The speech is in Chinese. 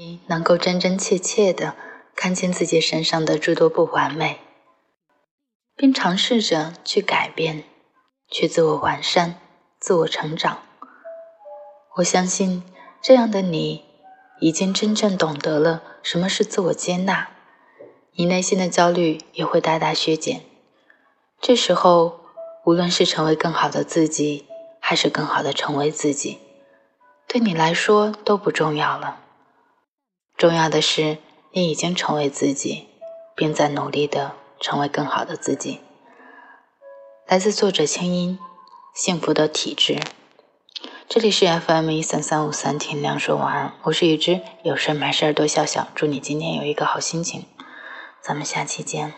你能够真真切切的看见自己身上的诸多不完美，并尝试着去改变，去自我完善、自我成长。我相信这样的你已经真正懂得了什么是自我接纳，你内心的焦虑也会大大削减。这时候，无论是成为更好的自己，还是更好的成为自己，对你来说都不重要了。重要的是，你已经成为自己，并在努力的成为更好的自己。来自作者清音，幸福的体质。这里是 FM 一三三五三，天亮说晚安。我是雨之，有事没事多笑笑。祝你今天有一个好心情。咱们下期见。